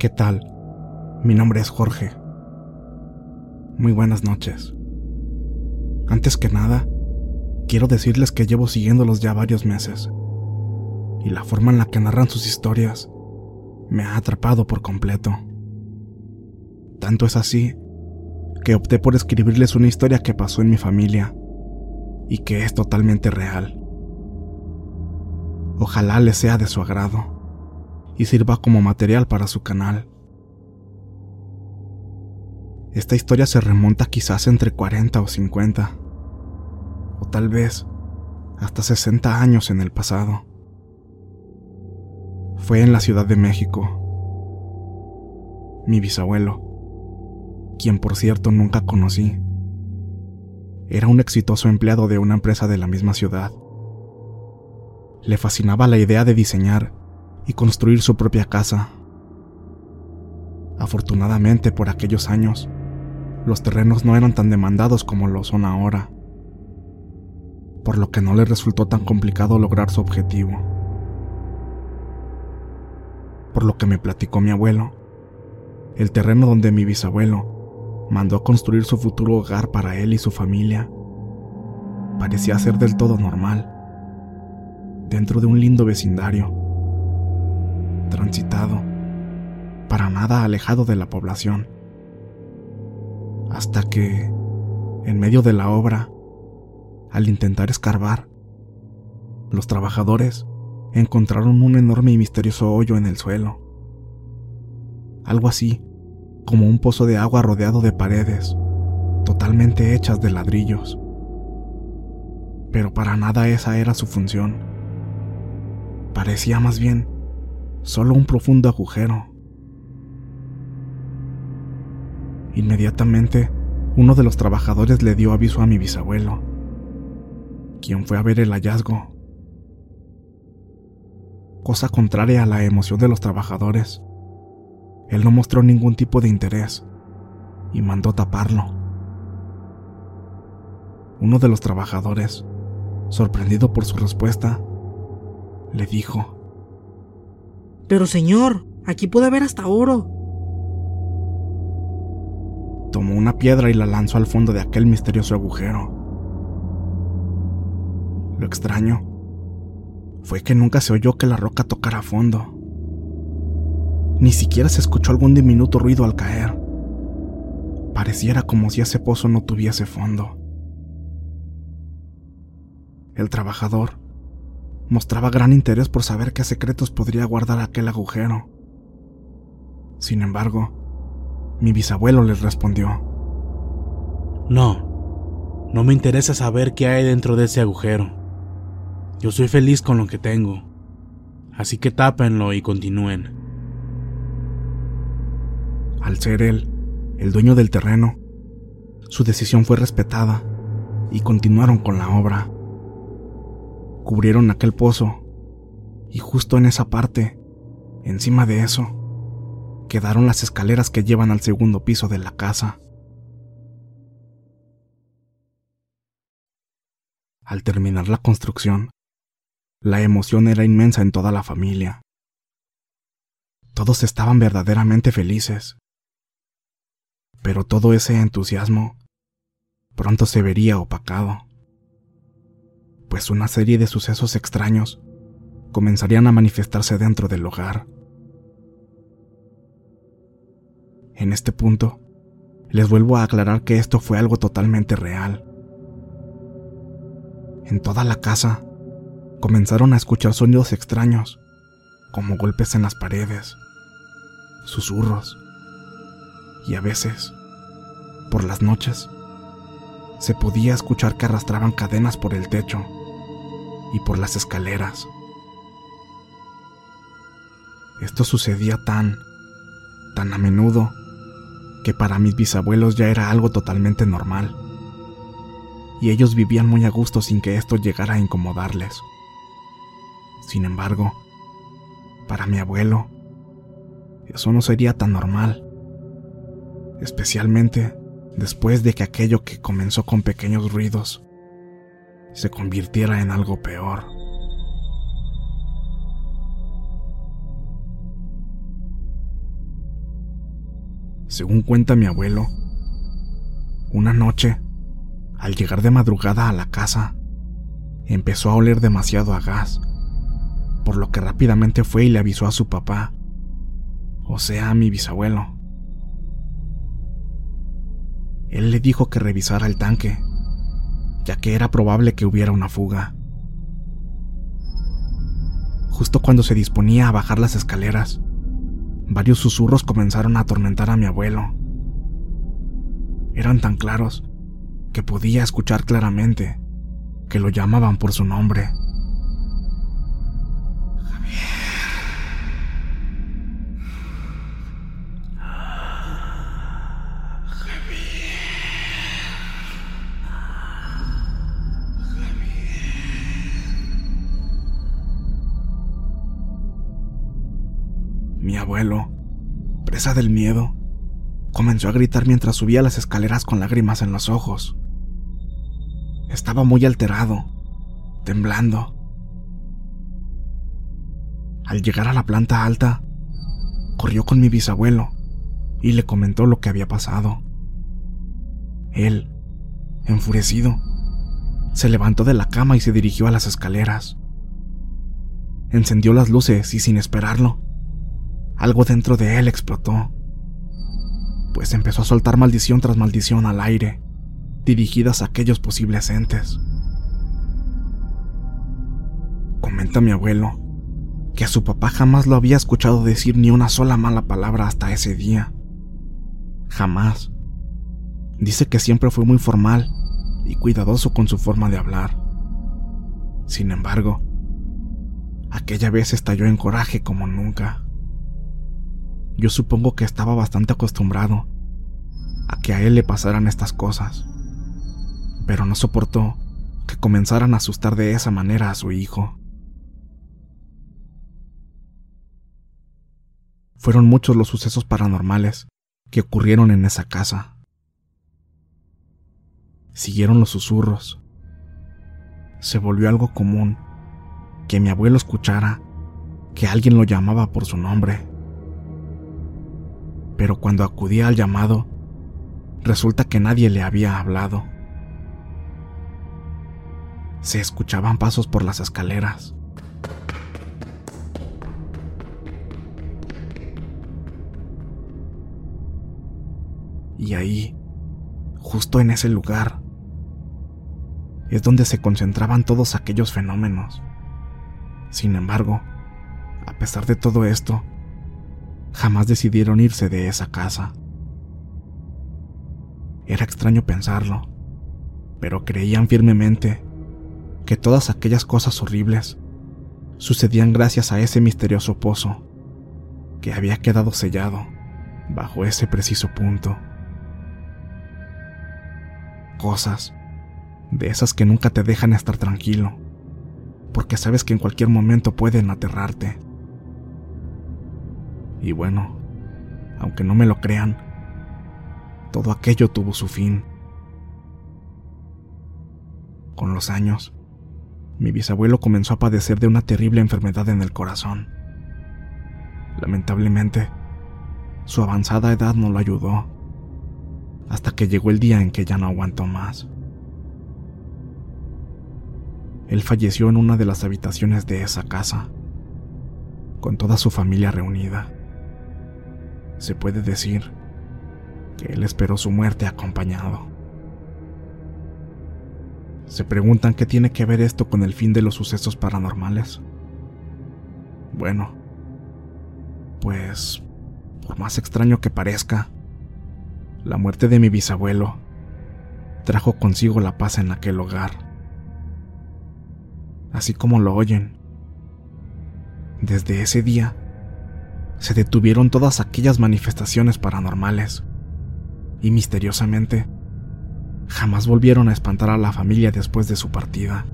¿Qué tal? Mi nombre es Jorge. Muy buenas noches. Antes que nada, quiero decirles que llevo siguiéndolos ya varios meses. Y la forma en la que narran sus historias me ha atrapado por completo. Tanto es así que opté por escribirles una historia que pasó en mi familia y que es totalmente real. Ojalá les sea de su agrado y sirva como material para su canal. Esta historia se remonta quizás entre 40 o 50, o tal vez hasta 60 años en el pasado. Fue en la Ciudad de México. Mi bisabuelo, quien por cierto nunca conocí, era un exitoso empleado de una empresa de la misma ciudad. Le fascinaba la idea de diseñar y construir su propia casa. Afortunadamente por aquellos años, los terrenos no eran tan demandados como lo son ahora, por lo que no le resultó tan complicado lograr su objetivo. Por lo que me platicó mi abuelo, el terreno donde mi bisabuelo mandó a construir su futuro hogar para él y su familia parecía ser del todo normal, dentro de un lindo vecindario transitado, para nada alejado de la población. Hasta que, en medio de la obra, al intentar escarbar, los trabajadores encontraron un enorme y misterioso hoyo en el suelo. Algo así como un pozo de agua rodeado de paredes, totalmente hechas de ladrillos. Pero para nada esa era su función. Parecía más bien solo un profundo agujero. Inmediatamente, uno de los trabajadores le dio aviso a mi bisabuelo, quien fue a ver el hallazgo. Cosa contraria a la emoción de los trabajadores, él no mostró ningún tipo de interés y mandó taparlo. Uno de los trabajadores, sorprendido por su respuesta, le dijo, pero señor, aquí puede haber hasta oro. Tomó una piedra y la lanzó al fondo de aquel misterioso agujero. Lo extraño fue que nunca se oyó que la roca tocara fondo. Ni siquiera se escuchó algún diminuto ruido al caer. Pareciera como si ese pozo no tuviese fondo. El trabajador mostraba gran interés por saber qué secretos podría guardar aquel agujero. Sin embargo, mi bisabuelo les respondió. No, no me interesa saber qué hay dentro de ese agujero. Yo soy feliz con lo que tengo, así que tápenlo y continúen. Al ser él el dueño del terreno, su decisión fue respetada y continuaron con la obra cubrieron aquel pozo y justo en esa parte, encima de eso, quedaron las escaleras que llevan al segundo piso de la casa. Al terminar la construcción, la emoción era inmensa en toda la familia. Todos estaban verdaderamente felices. Pero todo ese entusiasmo pronto se vería opacado, pues una serie de sucesos extraños comenzarían a manifestarse dentro del hogar. En este punto, les vuelvo a aclarar que esto fue algo totalmente real. En toda la casa comenzaron a escuchar sonidos extraños, como golpes en las paredes, susurros, y a veces, por las noches, se podía escuchar que arrastraban cadenas por el techo y por las escaleras. Esto sucedía tan, tan a menudo, que para mis bisabuelos ya era algo totalmente normal. Y ellos vivían muy a gusto sin que esto llegara a incomodarles. Sin embargo, para mi abuelo, eso no sería tan normal. Especialmente después de que aquello que comenzó con pequeños ruidos se convirtiera en algo peor. Según cuenta mi abuelo, una noche, al llegar de madrugada a la casa, empezó a oler demasiado a gas, por lo que rápidamente fue y le avisó a su papá, o sea, a mi bisabuelo. Él le dijo que revisara el tanque, ya que era probable que hubiera una fuga. Justo cuando se disponía a bajar las escaleras, varios susurros comenzaron a atormentar a mi abuelo. Eran tan claros que podía escuchar claramente que lo llamaban por su nombre. Abuelo, presa del miedo, comenzó a gritar mientras subía las escaleras con lágrimas en los ojos. Estaba muy alterado, temblando. Al llegar a la planta alta, corrió con mi bisabuelo y le comentó lo que había pasado. Él, enfurecido, se levantó de la cama y se dirigió a las escaleras. Encendió las luces y sin esperarlo, algo dentro de él explotó, pues empezó a soltar maldición tras maldición al aire, dirigidas a aquellos posibles entes. Comenta mi abuelo que a su papá jamás lo había escuchado decir ni una sola mala palabra hasta ese día. Jamás. Dice que siempre fue muy formal y cuidadoso con su forma de hablar. Sin embargo, aquella vez estalló en coraje como nunca. Yo supongo que estaba bastante acostumbrado a que a él le pasaran estas cosas, pero no soportó que comenzaran a asustar de esa manera a su hijo. Fueron muchos los sucesos paranormales que ocurrieron en esa casa. Siguieron los susurros. Se volvió algo común que mi abuelo escuchara que alguien lo llamaba por su nombre pero cuando acudía al llamado, resulta que nadie le había hablado. Se escuchaban pasos por las escaleras. Y ahí, justo en ese lugar, es donde se concentraban todos aquellos fenómenos. Sin embargo, a pesar de todo esto, jamás decidieron irse de esa casa. Era extraño pensarlo, pero creían firmemente que todas aquellas cosas horribles sucedían gracias a ese misterioso pozo que había quedado sellado bajo ese preciso punto. Cosas de esas que nunca te dejan estar tranquilo, porque sabes que en cualquier momento pueden aterrarte. Y bueno, aunque no me lo crean, todo aquello tuvo su fin. Con los años, mi bisabuelo comenzó a padecer de una terrible enfermedad en el corazón. Lamentablemente, su avanzada edad no lo ayudó, hasta que llegó el día en que ya no aguantó más. Él falleció en una de las habitaciones de esa casa, con toda su familia reunida. Se puede decir que él esperó su muerte acompañado. Se preguntan qué tiene que ver esto con el fin de los sucesos paranormales. Bueno, pues, por más extraño que parezca, la muerte de mi bisabuelo trajo consigo la paz en aquel hogar. Así como lo oyen. Desde ese día, se detuvieron todas aquellas manifestaciones paranormales y misteriosamente jamás volvieron a espantar a la familia después de su partida.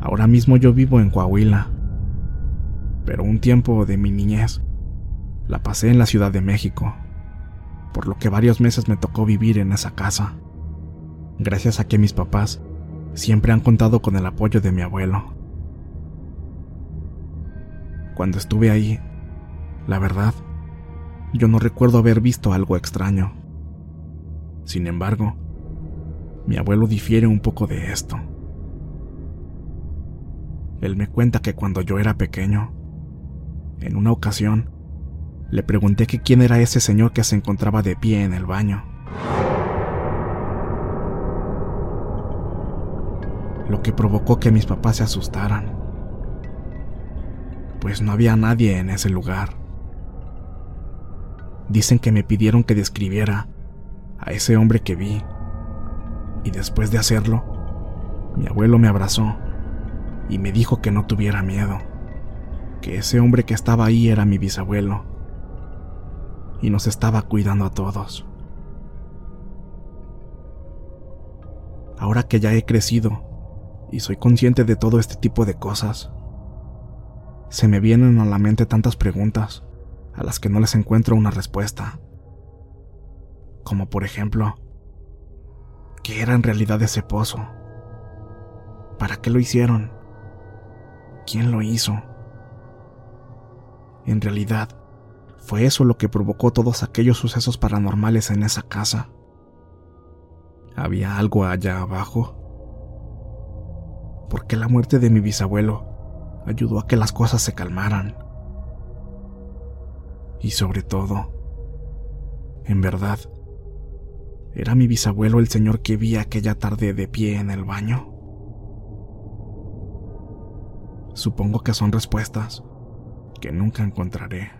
Ahora mismo yo vivo en Coahuila, pero un tiempo de mi niñez la pasé en la Ciudad de México, por lo que varios meses me tocó vivir en esa casa, gracias a que mis papás siempre han contado con el apoyo de mi abuelo. Cuando estuve ahí, la verdad, yo no recuerdo haber visto algo extraño. Sin embargo, mi abuelo difiere un poco de esto. Él me cuenta que cuando yo era pequeño, en una ocasión, le pregunté quién era ese señor que se encontraba de pie en el baño. Lo que provocó que mis papás se asustaran, pues no había nadie en ese lugar. Dicen que me pidieron que describiera a ese hombre que vi, y después de hacerlo, mi abuelo me abrazó y me dijo que no tuviera miedo, que ese hombre que estaba ahí era mi bisabuelo y nos estaba cuidando a todos. Ahora que ya he crecido y soy consciente de todo este tipo de cosas, se me vienen a la mente tantas preguntas a las que no les encuentro una respuesta. Como por ejemplo, ¿qué era en realidad ese pozo? ¿Para qué lo hicieron? ¿Quién lo hizo? En realidad, fue eso lo que provocó todos aquellos sucesos paranormales en esa casa. ¿Había algo allá abajo? ¿Por qué la muerte de mi bisabuelo ayudó a que las cosas se calmaran? Y sobre todo, en verdad, ¿era mi bisabuelo el señor que vi aquella tarde de pie en el baño? Supongo que son respuestas que nunca encontraré.